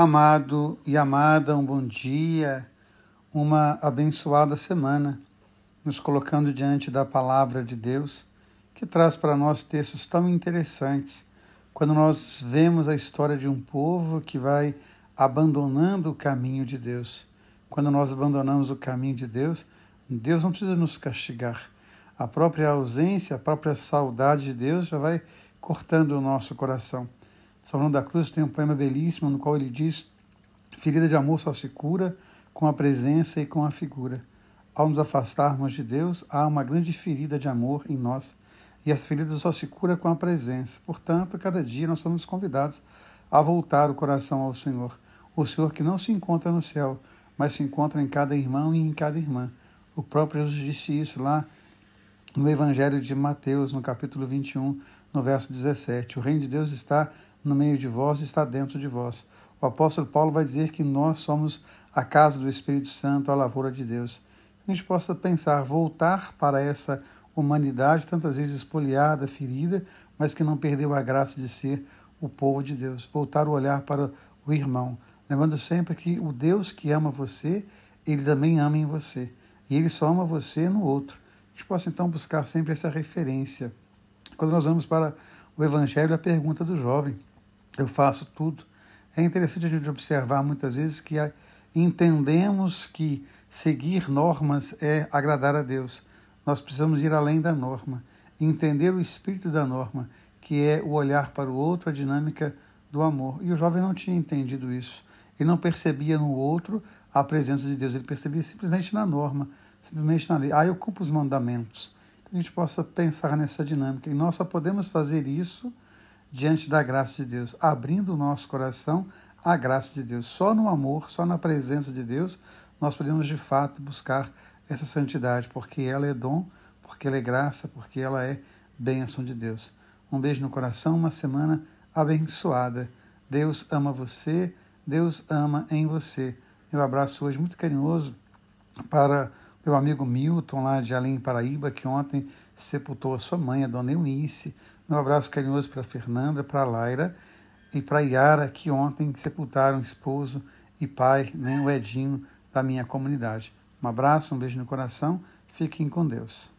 Amado e amada, um bom dia, uma abençoada semana, nos colocando diante da palavra de Deus, que traz para nós textos tão interessantes. Quando nós vemos a história de um povo que vai abandonando o caminho de Deus. Quando nós abandonamos o caminho de Deus, Deus não precisa nos castigar. A própria ausência, a própria saudade de Deus já vai cortando o nosso coração. João da Cruz tem um poema belíssimo no qual ele diz: Ferida de amor só se cura com a presença e com a figura. Ao nos afastarmos de Deus, há uma grande ferida de amor em nós. E essa ferida só se cura com a presença. Portanto, cada dia nós somos convidados a voltar o coração ao Senhor. O Senhor que não se encontra no céu, mas se encontra em cada irmão e em cada irmã. O próprio Jesus disse isso lá no Evangelho de Mateus, no capítulo 21, no verso 17. O reino de Deus está no meio de vós, está dentro de vós. O apóstolo Paulo vai dizer que nós somos a casa do Espírito Santo, a lavoura de Deus. A gente possa pensar, voltar para essa humanidade, tantas vezes espoliada, ferida, mas que não perdeu a graça de ser o povo de Deus. Voltar o olhar para o irmão, lembrando sempre que o Deus que ama você, ele também ama em você. E ele só ama você no outro. Gente possa então buscar sempre essa referência. Quando nós vamos para o Evangelho, a pergunta do jovem: Eu faço tudo. É interessante a gente observar muitas vezes que entendemos que seguir normas é agradar a Deus. Nós precisamos ir além da norma, entender o espírito da norma, que é o olhar para o outro, a dinâmica do amor. E o jovem não tinha entendido isso. Ele não percebia no outro a presença de Deus, ele percebia simplesmente na norma, simplesmente na lei. Ah, eu cumpro os mandamentos que a gente possa pensar nessa dinâmica. E nós só podemos fazer isso diante da graça de Deus, abrindo o nosso coração à graça de Deus. Só no amor, só na presença de Deus, nós podemos de fato buscar essa santidade, porque ela é dom, porque ela é graça, porque ela é bênção de Deus. Um beijo no coração, uma semana abençoada. Deus ama você, Deus ama em você. Meu abraço hoje muito carinhoso para meu amigo Milton, lá de Além Paraíba, que ontem sepultou a sua mãe, a dona Eunice. Meu abraço carinhoso para Fernanda, para Laira e para Yara, que ontem sepultaram esposo e pai, né, o Edinho, da minha comunidade. Um abraço, um beijo no coração. Fiquem com Deus.